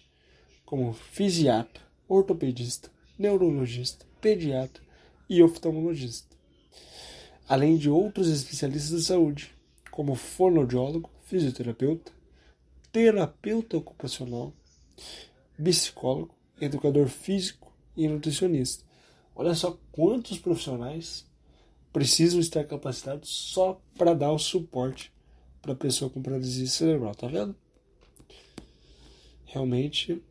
como fisiatra, ortopedista, neurologista, pediatra e oftalmologista, além de outros especialistas de saúde, como fonoaudiólogo, fisioterapeuta, terapeuta ocupacional, psicólogo, educador físico e nutricionista. Olha só quantos profissionais precisam estar capacitados só para dar o suporte para a pessoa com paralisia cerebral, tá vendo? Realmente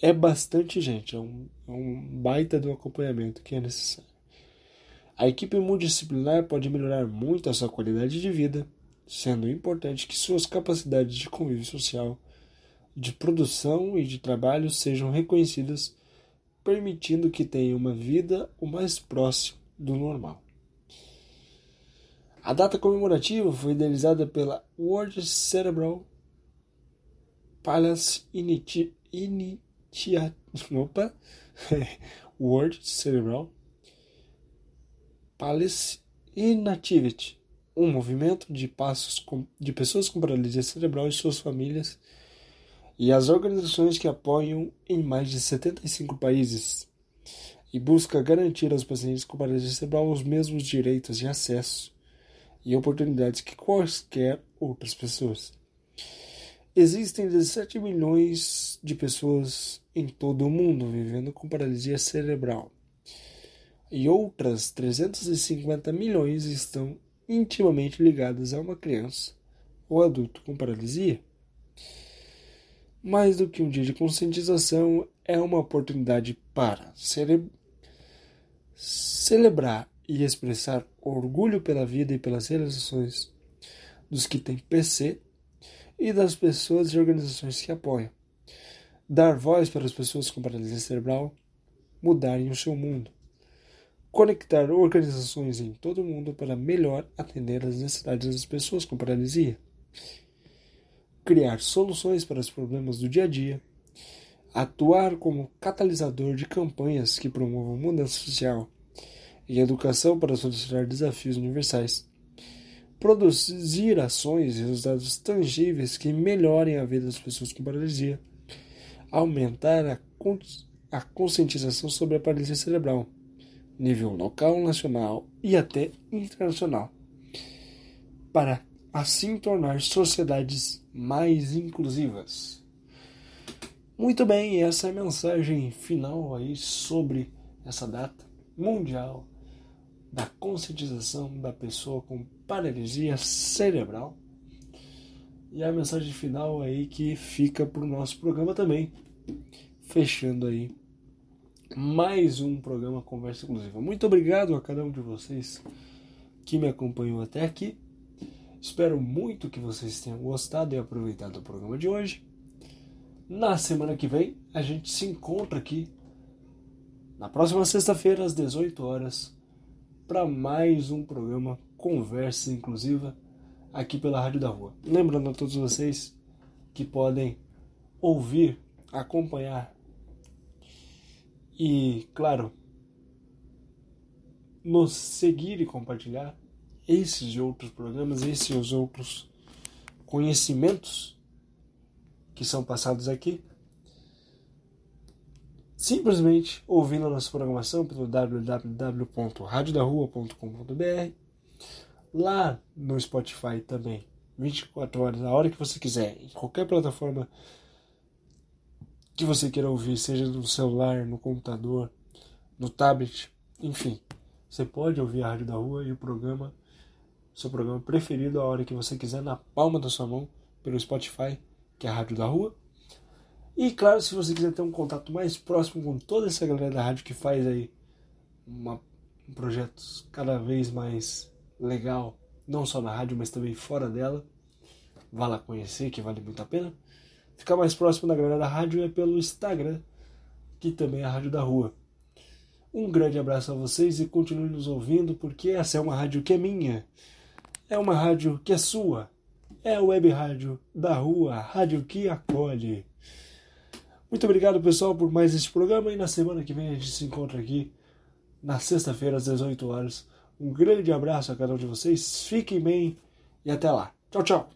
é bastante gente, é um, é um baita do acompanhamento que é necessário. A equipe multidisciplinar pode melhorar muito a sua qualidade de vida, sendo importante que suas capacidades de convívio social, de produção e de trabalho sejam reconhecidas, permitindo que tenha uma vida o mais próximo do normal. A data comemorativa foi idealizada pela World Cerebral Palace Initiative tia, opa, Word Cerebral Palace Inactivity um movimento de passos com, de pessoas com paralisia cerebral e suas famílias e as organizações que apoiam em mais de 75 países e busca garantir aos pacientes com paralisia cerebral os mesmos direitos de acesso e oportunidades que quaisquer outras pessoas. Existem 17 milhões de pessoas em todo o mundo vivendo com paralisia cerebral e outras 350 milhões estão intimamente ligadas a uma criança ou adulto com paralisia. Mais do que um dia de conscientização, é uma oportunidade para cele celebrar e expressar orgulho pela vida e pelas realizações dos que têm PC e das pessoas e organizações que apoiam. Dar voz para as pessoas com paralisia cerebral mudarem o seu mundo. Conectar organizações em todo o mundo para melhor atender às necessidades das pessoas com paralisia, criar soluções para os problemas do dia a dia, atuar como catalisador de campanhas que promovam mudança social e educação para solucionar desafios universais, produzir ações e resultados tangíveis que melhorem a vida das pessoas com paralisia, aumentar a, a conscientização sobre a paralisia cerebral nível local, nacional e até internacional, para assim tornar sociedades mais inclusivas. Muito bem, essa é a mensagem final aí sobre essa data mundial da conscientização da pessoa com paralisia cerebral. E a mensagem final aí que fica para o nosso programa também, fechando aí mais um programa Conversa Inclusiva. Muito obrigado a cada um de vocês que me acompanhou até aqui. Espero muito que vocês tenham gostado e aproveitado o programa de hoje. Na semana que vem, a gente se encontra aqui na próxima sexta-feira, às 18 horas, para mais um programa Conversa Inclusiva aqui pela Rádio da Rua. Lembrando a todos vocês que podem ouvir, acompanhar e, claro, nos seguir e compartilhar esses e outros programas, esses e os outros conhecimentos que são passados aqui. Simplesmente ouvindo a nossa programação pelo www.radiodarrua.com.br Lá no Spotify também, 24 horas, a hora que você quiser, em qualquer plataforma que você queira ouvir, seja no celular, no computador, no tablet, enfim. Você pode ouvir a Rádio da Rua e o programa, seu programa preferido, a hora que você quiser, na palma da sua mão, pelo Spotify, que é a Rádio da Rua. E claro, se você quiser ter um contato mais próximo com toda essa galera da rádio que faz aí uma, um projeto cada vez mais legal, não só na rádio, mas também fora dela, vá lá conhecer, que vale muito a pena. Ficar mais próximo da galera da rádio é pelo Instagram, que também é a Rádio da Rua. Um grande abraço a vocês e continue nos ouvindo, porque essa é uma rádio que é minha. É uma rádio que é sua. É a web rádio da rua, rádio que acolhe. Muito obrigado, pessoal, por mais este programa e na semana que vem a gente se encontra aqui na sexta-feira às 18 horas. Um grande abraço a cada um de vocês. Fiquem bem e até lá. Tchau, tchau.